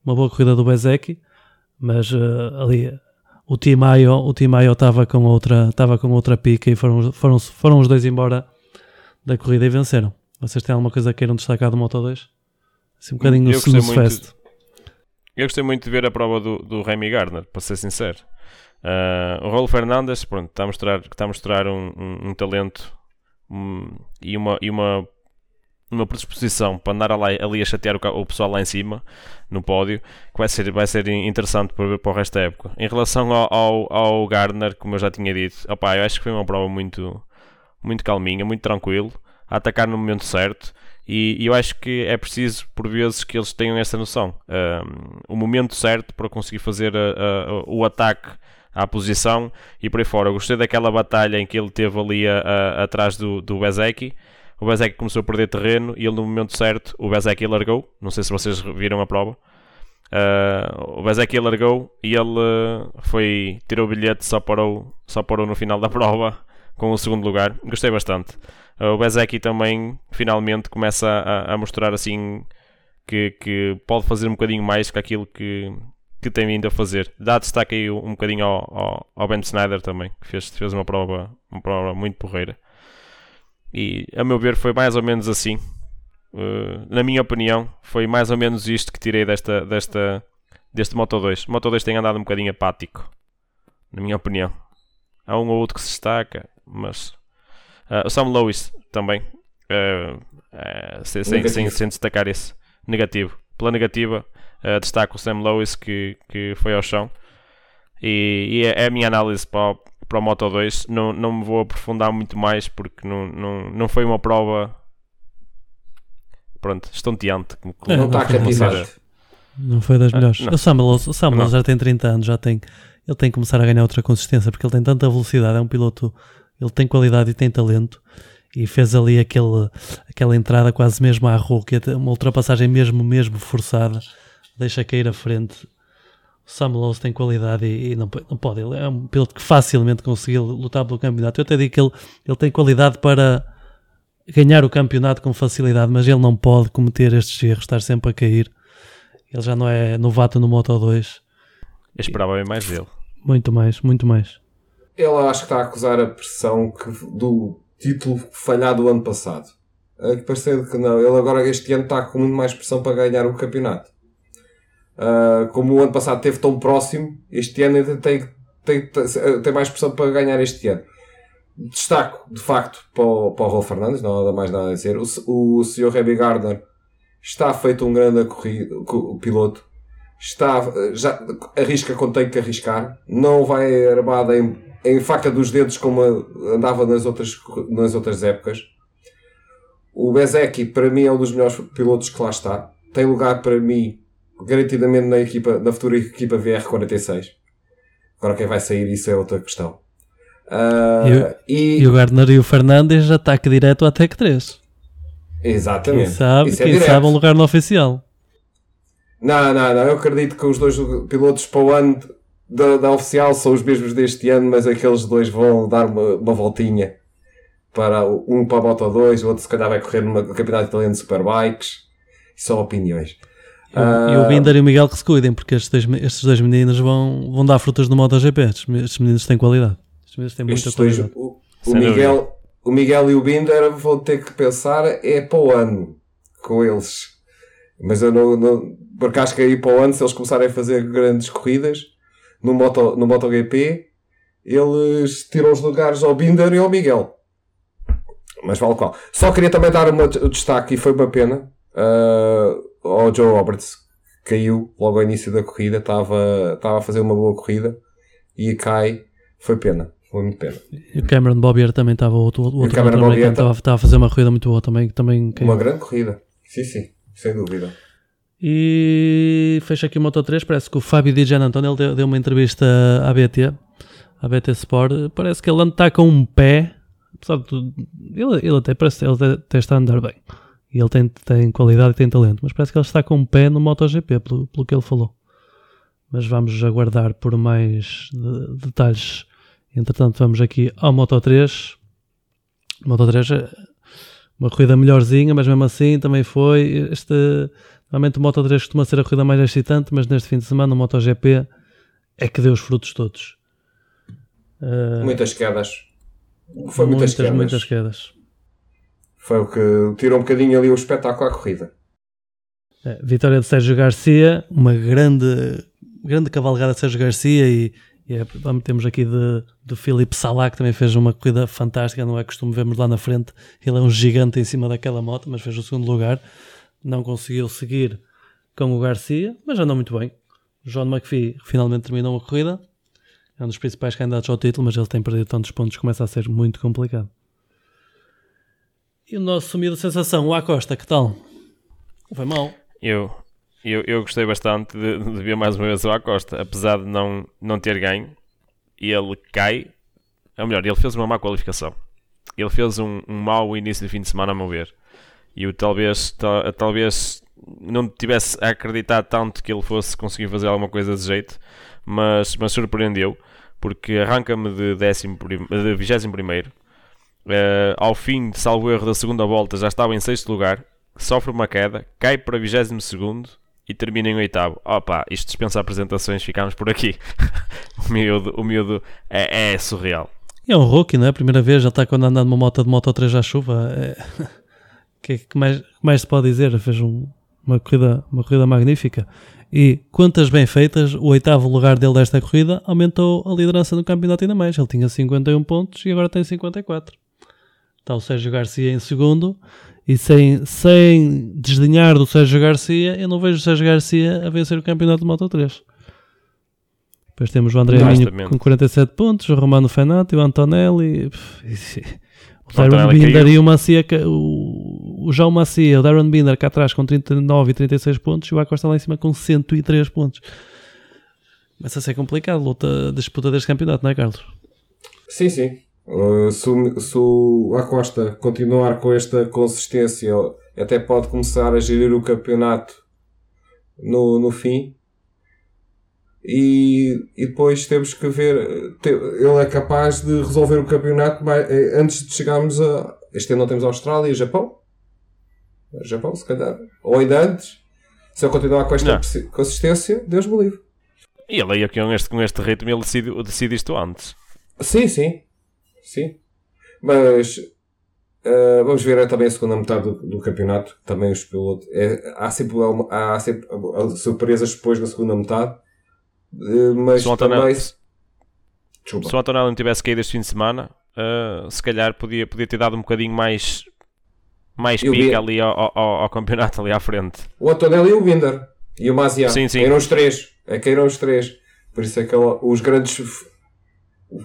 Uma boa corrida do Bezeki, mas uh, ali o Timayo, o Timayo estava com outra, estava com outra pica e foram, foram, foram os dois embora da corrida e venceram. Vocês têm alguma coisa que queiram destacar do Moto 2? Assim, um bocadinho Eu no muito- Fest. Eu gostei muito de ver a prova do, do Remy Gardner, para ser sincero. Ah, o Raul Fernandes, pronto, está a mostrar, está a mostrar um, um- um talento hum, e, uma, e uma, uma predisposição para andar ali, ali a chatear o, o pessoal lá em cima, no pódio, que vai ser, vai ser interessante para ver para o resto da época. Em relação ao, ao, ao Gardner, como eu já tinha dito, opá, eu acho que foi uma prova muito, muito calminha, muito tranquilo, a atacar no momento certo. E, e eu acho que é preciso, por vezes, que eles tenham essa noção. Um, o momento certo para conseguir fazer a- a- o ataque à posição e por aí fora. Eu gostei daquela batalha em que ele teve ali a- atrás do, do Bezeki. O Bezeki começou a perder terreno e ele, no momento certo, o Bezeki largou. Não sei se vocês viram a prova. Uh, o Bezeki largou e ele uh, foi, tirou o bilhete, só parou, só parou no final da (laughs) prova com o segundo lugar. Gostei bastante. Uh, o Bezeki também finalmente começa a, a mostrar assim que, que pode fazer um bocadinho mais que aquilo que, que tem vindo a fazer. Dá destaque aí um bocadinho ao, ao, ao Ben Snyder também, que fez, fez uma, prova, uma prova muito porreira. E a meu ver foi mais ou menos assim. Uh, na minha opinião, foi mais ou menos isto que tirei desta, desta, deste Moto 2. O Moto 2 tem andado um bocadinho apático, na minha opinião. Há um ou outro que se destaca, mas uh, o Sam Lewis também, uh, uh, sem, sem, sem, sem destacar esse negativo. Pela negativa, uh, destaco o Sam Lewis que, que foi ao chão. E, e é, é a minha análise para o, para o Moto 2. Não, não me vou aprofundar muito mais porque não, não, não foi uma prova pronto, estonteante. Como, É, não está cativar. Não foi das Ah, melhores. não. O Samuel, o Samuel já tem 30 anos, já tem. Ele tem que começar a ganhar outra consistência porque ele tem tanta velocidade. É um piloto, ele tem qualidade e tem talento. E fez ali aquele, aquela entrada quase mesmo à até uma ultrapassagem mesmo, mesmo forçada. Deixa cair a frente. O Samuel tem qualidade e, e não, não pode. Ele é um piloto que facilmente conseguiu lutar pelo campeonato. Eu até digo que ele, ele tem qualidade para ganhar o campeonato com facilidade, mas ele não pode cometer estes erros, estar sempre a cair. Ele já não é novato no Moto 2. Eu esperava bem mais dele. Muito mais, muito mais. Ele acho que está a acusar a pressão que- do título falhado do ano passado. Que parecendo que não. Ele agora este ano está com muito mais pressão para ganhar o campeonato. Ah, como o ano passado esteve tão próximo, este ano ainda tem, tem, tem mais pressão para ganhar este ano. Destaco, de facto, para o, para o Raul Fernandes, não há mais nada a dizer. O, o Sr. Remy Gardner está feito um grande corrido, o piloto. Está, já arrisca quando tem que arriscar. Não vai armado em, em faca dos dedos como andava nas outras, nas outras épocas. O Bezeki, para mim, é um dos melhores pilotos que lá está. Tem lugar para mim, garantidamente, na, equipa, na futura equipa VR46. Agora, quem vai sair, isso é outra questão. Uh, e, e, o Gardner e o Fernandes ataque direto à Tech 3. Exatamente. Quem sabe, é quem sabe um lugar no oficial. Não, não, não. Eu acredito que os dois pilotos para o ano da, da oficial são os mesmos deste ano, mas aqueles dois vão dar uma, uma voltinha para um para a Moto 2, o outro se calhar vai correr no Campeonato Italiano de Superbikes. São opiniões. E, uh, e o Binder e o Miguel que se cuidem, porque estes dois, estes dois meninos vão, vão dar frutas no MotoGP. Estes, estes meninos têm qualidade. Estes meninos têm muita estes dois, qualidade. o, o Miguel, o Miguel e o Binder vão ter que pensar é para o ano com eles. Mas eu não, não porque acho que aí para o ano, se eles começarem a fazer grandes corridas no, Moto, no MotoGP, eles tiram os lugares ao Binder e ao Miguel. Mas vale qual. Só queria também dar um destaque, e foi uma pena, uh, ao Joe Roberts, que caiu logo ao início da corrida, estava, estava a fazer uma boa corrida e cai. Foi pena. Foi muito pena. E o Cameron Bobbier também estava outro, outro Cameron também, Bobbier estava, estava a fazer uma corrida muito boa também. também caiu. Uma grande corrida. Sim, sim. Sem dúvida. E fecha aqui o Moto 3. Parece que o Fábio Di Gianantonio ele deu, deu uma entrevista à BT, à BT Sport. Parece que ele está com um pé. Apesar de tudo, ele, ele até parece ele até está a andar bem. E ele tem, tem qualidade e tem talento. Mas parece que ele está com um pé no MotoGP, pelo, pelo que ele falou. Mas vamos aguardar por mais de, detalhes. Entretanto, vamos aqui ao Moto 3. Moto 3 é uma corrida melhorzinha, mas mesmo assim também foi. Este, normalmente o Moto 3 costuma ser a corrida mais excitante, mas neste fim de semana o MotoGP é que deu os frutos todos. Uh, muitas quedas. Foi muitas, muitas quedas. Muitas quedas. Foi o que tirou um bocadinho ali o espetáculo à corrida. É, vitória de Sérgio Garcia, uma grande, grande cavalgada de Sérgio Garcia e, e é, temos aqui de, de Filipe Salah que também fez uma corrida fantástica, não é costume vermos lá na frente, ele é um gigante em cima daquela moto, mas fez o segundo lugar, não conseguiu seguir com o Garcia, mas andou muito bem. John McPhee finalmente terminou a corrida, é um dos principais candidatos ao título, mas ele tem perdido tantos pontos que começa a ser muito complicado. E o nosso sumido sensação, o Acosta, que tal? Foi mal. Eu, eu, eu gostei bastante de, de, ver mais uma vez o Acosta, apesar de não, não ter ganho. Ele cai, ou melhor, ele fez uma má qualificação. Ele fez um, um mau início de fim de semana, a meu ver. E eu talvez, tal, talvez não tivesse a acreditar tanto que ele fosse conseguir fazer alguma coisa de jeito, mas, mas surpreendeu, porque arranca-me de, de 21 Uh, ao fim de salvo erro da segunda volta já estava em sexto lugar, sofre uma queda, cai para 22 segundo e termina em oitavo. Opa, isto dispensa apresentações, ficamos por aqui. (laughs) o miúdo, o miúdo é, é, surreal. É um rookie, não é? Primeira vez, já está quando andando numa moto de Moto 3 à chuva. É... (laughs) que, que, mais, que mais se pode dizer? Fez um, uma, corrida, uma corrida magnífica. E quantas bem feitas, o oitavo lugar dele desta corrida aumentou a liderança no campeonato ainda mais. Ele tinha 51 pontos e agora tem 54. Está o Sérgio Garcia em segundo e sem, sem desdenhar do Sérgio Garcia, eu não vejo o Sérgio Garcia a vencer o campeonato de Moto 3. Depois temos o André Minho com 47 pontos, o Romano Fenati, o Antonelli, o Darren Binder e o Macia, o, o João o Darren Binder cá atrás com 39 e 36 pontos e o Acosta lá em cima com 103 pontos. Começa a ser complicado a luta, disputa deste campeonato, não é, Carlos? Sim, sim. Uh, se, o, se o Acosta continuar com esta consistência, até pode começar a gerir o campeonato no, no fim. E, e depois temos que ver. Ele é capaz de resolver o campeonato mais, antes de chegarmos a. Este ano não temos a Austrália e Japão. Japão, se calhar. Ou ainda antes. Se ele continuar com esta não. consistência, Deus me livre. E ele aí com este, com este ritmo ele decide, decide isto antes. Sim, sim. Sim. Mas uh, vamos ver é também a segunda metade do, do campeonato. Também os pilotos. É, há, sempre, há sempre surpresas depois na segunda metade. Uh, mas se também. Se o Antonelli não tivesse caído este fim de semana, uh, se calhar podia, podia ter dado um bocadinho mais. Mais pica ali ao, ao, ao, campeonato ali à frente. O Antonelli e o Binder. E o Mazia. Sim, sim. Caíram os três. É, caíram os três. Por isso é que os grandes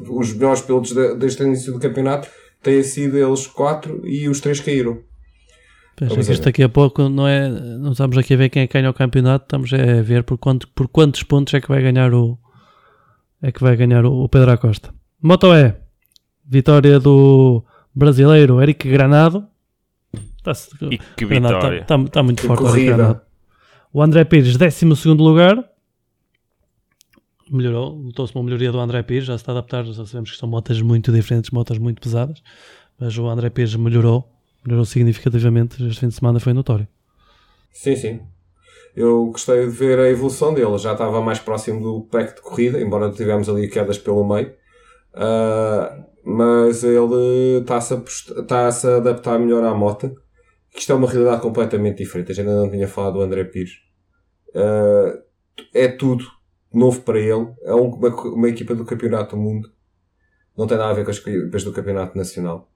os melhores pilotos deste início do campeonato têm sido eles quatro e os três caíram. Pensa que isto daqui a pouco não é. Não estamos aqui a ver quem é que ganha o campeonato, estamos a ver por, quanto, por quantos pontos é que vai ganhar o. É que vai ganhar o, o Pedro Acosta. Moto E. Vitória do brasileiro Eric Granado. Tá-se- E que Granado vitória. Está tá, tá muito Que forte corrida. O André Pires, 12 lugar. Melhorou, notou-se uma melhoria do André Pires, já se está a adaptar, já sabemos que são motas muito diferentes, motas muito pesadas, mas o André Pires melhorou, melhorou significativamente, este fim de semana foi notório. Sim, sim. Eu gostei de ver a evolução dele. Já estava mais próximo do pack de corrida, embora tivemos ali quedas pelo meio. Ah, mas ele está-se a, a adaptar melhor à moto. Que isto é uma realidade completamente diferente. A gente ainda não tinha falado do André Pires. Ah, é tudo novo para ele. É um- uma, uma equipa do Campeonato do Mundo. Não tem nada a ver com as equipas do Campeonato Nacional.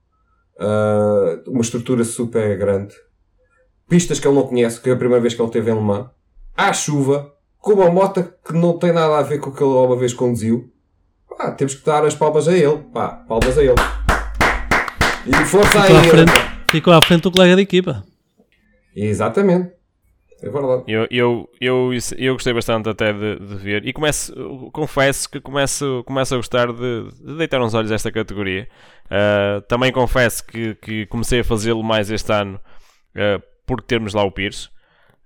Ah, uma estrutura super grande pistas que ele não conhece, que é a primeira vez que ele teve em Le Mans, à chuva, com uma moto que não tem nada a ver com o que ele uma vez conduziu. Pá, temos que dar as palmas a ele. Pá, palmas a ele. E força a ele. Ficou à frente do colega de equipa. Exatamente. É verdade. Eu, eu, eu, eu gostei bastante até de, de ver e começo, confesso que começo, começo a gostar de, de deitar uns olhos a esta categoria. Ah, também confesso que, que comecei a fazê-lo mais este ano ah, por termos lá o Pires.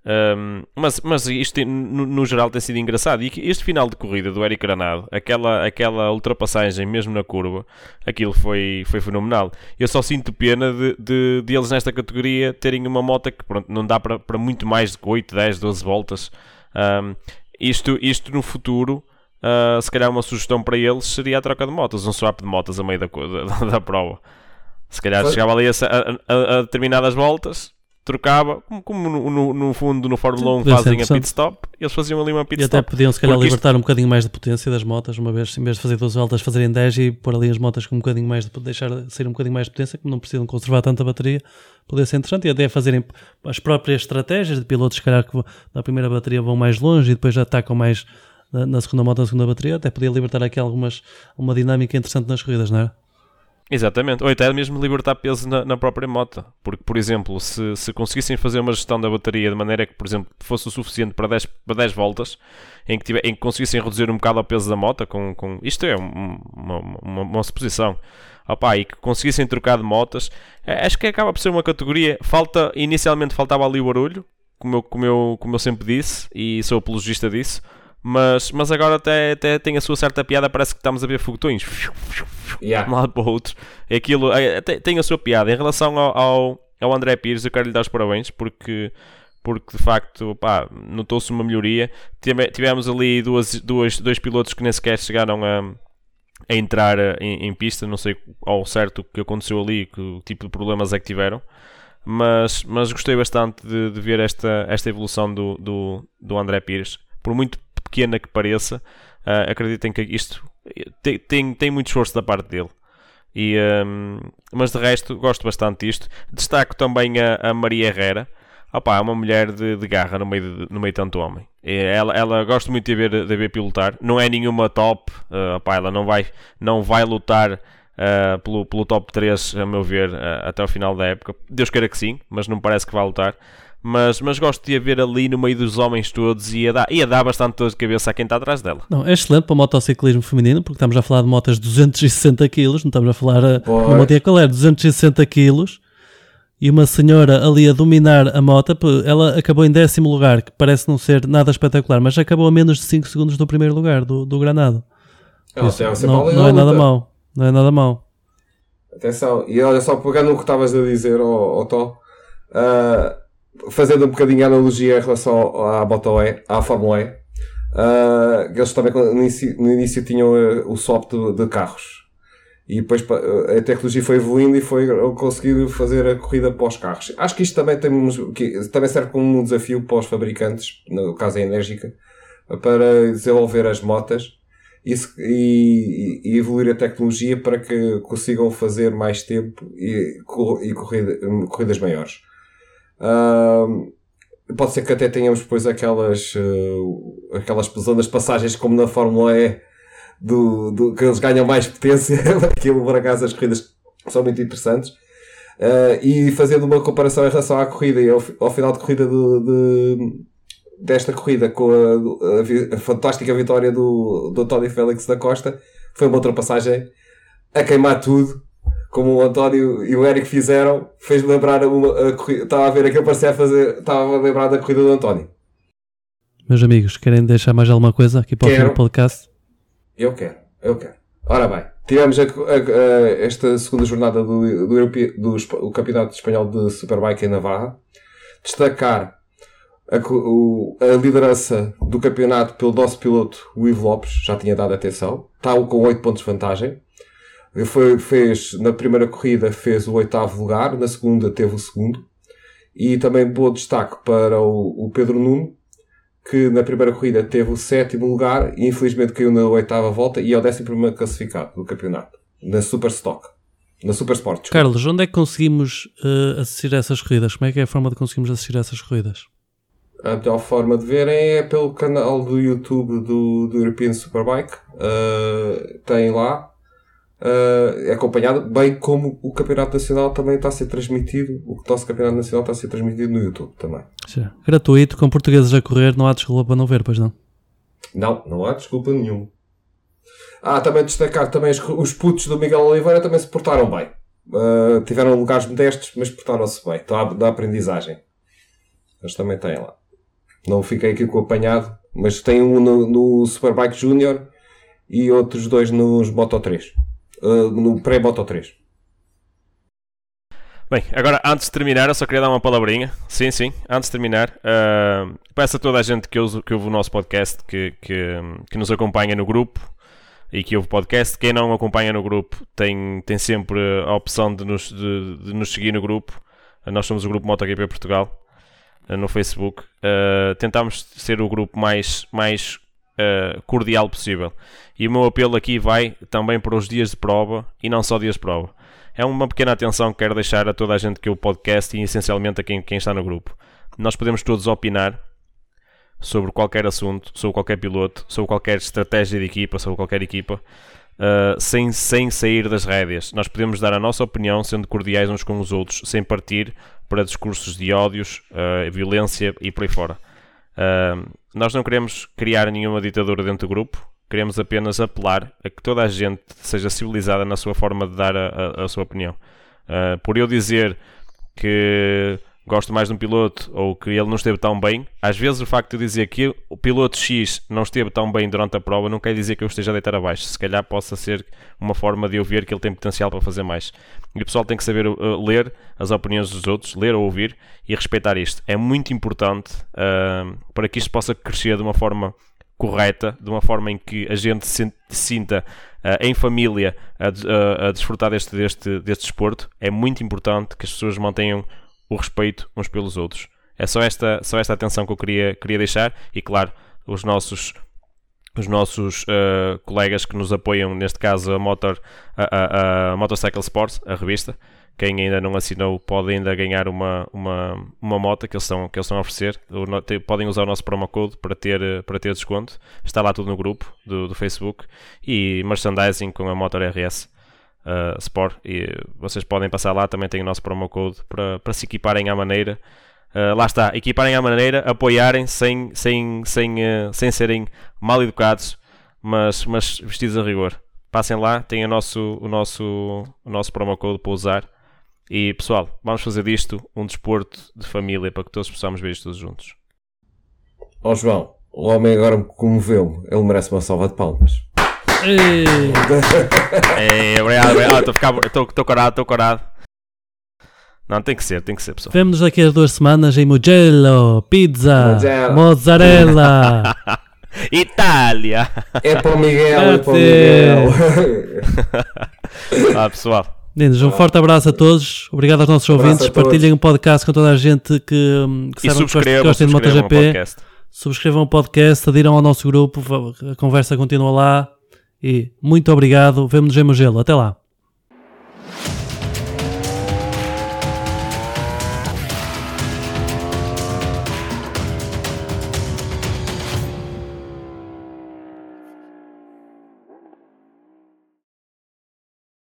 Um, mas, mas isto tem- no, no geral tem sido engraçado e este final de corrida do Eric Granado, aquela, aquela ultrapassagem mesmo na curva, aquilo foi, foi fenomenal. Eu só sinto pena de, de, de eles nesta categoria terem uma moto que pronto, não dá para, para muito mais de 8, 10, 12 voltas. Um, isto, isto no futuro, uh, se calhar uma sugestão para eles seria a troca de motas, um swap de motas a meio da, (laughs) da, da prova. Se calhar chegava ali a, a- a- a determinadas voltas, trocava, como, como no, no- no fundo no Fórmula 1 Podia ser fazem a pit stop, eles faziam ali uma pit E até stop. podiam se calhar Porque isto- libertar um bocadinho mais de potência das motas, uma vez, em vez de fazer 12 voltas, fazerem 10 e pôr ali as motas com um bocadinho mais de deixar sair um bocadinho mais de potência, como não precisam conservar tanta bateria, poderia ser interessante e até fazerem as próprias estratégias de pilotos, se calhar que na primeira bateria vão mais longe e depois já atacam mais na, na segunda moto, na segunda bateria, até podia libertar aqui algumas, uma dinâmica interessante nas corridas, não é? Exatamente, ou até mesmo libertar peso na, na própria moto. Porque, por exemplo, se, se conseguissem fazer uma gestão da bateria de maneira que, por exemplo, fosse o suficiente para 10, para 10 voltas, em que, tiver, em que conseguissem reduzir um bocado o peso da moto, com, com, isto é um- uma, uma, uma suposição, Opa, e que conseguissem trocar de motas, acho que acaba por ser uma categoria. Falta, inicialmente faltava ali o barulho, como eu, como eu, como eu sempre disse, e sou apologista disso. Mas, mas agora até, até tem a sua certa piada, parece que estamos a ver foguetões de Yeah. um lado para o outro. Aquilo é, tem, a sua piada. Em relação ao, ao, ao André Pires, eu quero lhe dar os parabéns porque, porque de facto pá, notou-se uma melhoria. Tive- Tivemos ali duas, duas, dois pilotos que nem sequer chegaram a, a entrar eh, em, em pista. Não sei ao certo o que aconteceu ali, que tipo de problemas é que tiveram. Mas, mas gostei bastante de, de ver esta, esta evolução do, do, do André Pires. Por muito pequena que pareça, ah, acreditem que isto tem, tem, tem muito esforço da parte dele. E, hum, mas de resto, gosto bastante disto. Destaco também a, a Maria Herrera. Opa, é uma mulher de, de garra no meio de, no meio de tanto homem. Ela, ela gosto muito de ver, de ver pilotar. Não é nenhuma top. ah, opá, ela não vai, não vai lutar ah, pelo, pelo top 3, a meu ver, ah, até ao final da época. Deus queira que sim, mas não parece que vá lutar. Mas, mas gosto de a ver ali no meio dos homens todos e a dar, e a dar bastante dor de cabeça a quem está atrás dela. Não, é excelente para o motociclismo feminino, porque estamos a falar de motas de 260 kg, não estamos a falar a, Pois. uma moto qual é, 260 kg, e uma senhora ali a dominar a moto, ela acabou em décimo lugar, que parece não ser nada espetacular, mas acabou a menos de 5 segundos do primeiro lugar, do, do Granado. Ela Isso, não, não é nada mau, não é nada mau. Atenção, e olha só, pegando o que estavas a dizer, ao, Tó, ah, fazendo um bocadinho a analogia em relação à Moto E, à Fórmula ah, eles também no início, no início tinham ah, o swap de, de carros. E depois a tecnologia foi evoluindo e foi conseguir fazer a corrida para os carros. Acho que isto também, temos, que, também serve como um desafio para os fabricantes, no caso a Enérgica, para desenvolver as motas e, e- e evoluir a tecnologia para que consigam fazer mais tempo e, e corrida- corridas maiores. Ahm, pode ser que até tenhamos depois aquelas, eh, aquelas de passagens como na Fórmula E, do, do- que eles ganham mais potência. (laughs) Aquilo, por acaso, as corridas são muito interessantes. Ah, e fazendo uma comparação em relação à corrida e ao, ao final de corrida do- de, desta corrida com a, a a fantástica vitória do, do Tony Félix da Costa, foi uma ultrapassagem a queimar tudo, como o António e o Eric fizeram, fez lembrar uma, a corrida. Estava a ver aquilo parecia a fazer. Estava a lembrar da corrida do António. Meus amigos, querem deixar mais alguma coisa aqui para o Quero. do podcast? Eu quero, eu quero. Ora bem, tivemos a- esta segunda jornada do, do, do Espa- o Campeonato Espanhol de Superbike em Navarra. Destacar a, o- a liderança do campeonato pelo nosso piloto, o Ivo Lopes, já tinha dado atenção. Está com 8 pontos de vantagem. Foi, fez, na primeira corrida fez o oitavo lugar, na segunda teve o segundo. E também bom destaque para o, o Pedro Nuno, que na primeira corrida teve o sétimo lugar e infelizmente caiu na oitava volta e é o décimo primeiro classificado do campeonato. Na Super Stock. Na Super Sport. Carlos, onde é que conseguimos eh, assistir a essas corridas? Como é que é a forma de conseguirmos assistir a essas corridas? A melhor forma de ver é pelo canal do YouTube do, do European Superbike. Uh, tem lá. Uh, é acompanhado, bem como o Campeonato Nacional também está a ser transmitido. O nosso Campeonato Nacional está a ser transmitido no YouTube também. Sim. Gratuito, com portugueses a correr, não há desculpa para não ver, pois não? Não, não há desculpa nenhuma. Ah, também destacar também os, os putos do Miguel Oliveira também se portaram bem. Uh, tiveram lugares modestos, mas portaram-se bem. Está a dar aprendizagem. Eles também têm lá. Não fiquei aqui com o apanhado, mas tem um no, no Superbike Junior e outros dois nos Moto 3. Uh, no pré-Moto 3. Bem, agora antes de terminar, eu só queria dar uma palavrinha. Sim, sim, antes de terminar, ah, peço a toda a gente que ouve, que ouve o nosso podcast que, que, que nos acompanha no grupo e que ouve o podcast. Quem não acompanha no grupo tem, tem sempre a opção de nos, de, de nos seguir no grupo. Ah, Nós somos o grupo MotoGP Portugal ah, no Facebook. Ah, tentamos ser o grupo mais, mais ah, cordial possível. E o meu apelo aqui vai também para os dias de prova e não só dias de prova. É uma pequena atenção que quero deixar a toda a gente que o podcast e essencialmente a quem, quem está no grupo. Nós podemos todos opinar sobre qualquer assunto, sobre qualquer piloto, sobre qualquer estratégia de equipa, sobre qualquer equipa, uh, sem, sem sair das rédeas. Nós podemos dar a nossa opinião sendo cordiais uns com os outros, sem partir para discursos de ódios, uh, violência e por aí fora. Uh, nós não queremos criar nenhuma ditadura dentro do grupo, queremos apenas apelar a que toda a gente seja civilizada na sua forma de dar a, a- a sua opinião. Uh, por eu dizer que gosto mais de um piloto ou que ele não esteve tão bem, às vezes o facto de dizer que o piloto X não esteve tão bem durante a prova não quer dizer que eu esteja a deitar abaixo. Se calhar possa ser uma forma de eu ver que ele tem potencial para fazer mais. E o pessoal tem que saber uh, ler as opiniões dos outros, ler ou ouvir e respeitar isto. É muito importante uh, para que isto possa crescer de uma forma correta, de uma forma em que a gente se sinta uh, em família a, a- a desfrutar deste, deste, deste desporto, é muito importante que as pessoas mantenham o respeito uns pelos outros. É só esta, só esta atenção que eu queria, queria deixar e, claro, os nossos os nossos uh, colegas que nos apoiam, neste caso a, Motor, a, a, a Motorcycle Sports, a revista. Quem ainda não assinou pode ainda ganhar uma, uma, uma moto que eles, estão, que eles estão a oferecer. Podem usar o nosso promo code para ter, uh, para ter desconto. Está lá tudo no grupo do, do Facebook. E merchandising com a Motor RS uh, Sport. E vocês podem passar lá, também tem o nosso promo code para, para se equiparem à maneira. Uh, lá está, equiparem à maneira, apoiarem sem, sem, sem, uh, sem serem mal educados, mas, mas vestidos a rigor. Passem lá, tem o nosso, o nosso, o nosso promo code para usar. E pessoal, vamos fazer disto um desporto de família para que todos possamos ver isto todos juntos. Ó João, o homem agora me comoveu-me. Ele merece uma salva de palmas. (laughs) Ei, obrigado, obrigado. Ah, Estou a ficar- estou- estou corado, estou corado. Não, tem que ser, tem que ser, pessoal. Vemo-nos daqui a duas semanas em Mugello, pizza, Mugello. mozzarella. (laughs) Itália! É para o Miguel, é para o. Miguel. (laughs) Ah, pessoal, Meninos, um forte abraço a todos. Obrigado aos nossos Abraço ouvintes. Partilhem o podcast com toda a gente que, hum, que e saibam que gostem- de MotoGP. podcast. Subscrevam o podcast, adiram ao nosso grupo. A conversa continua lá. E muito obrigado. Vemo-nos em Mugello. Até lá.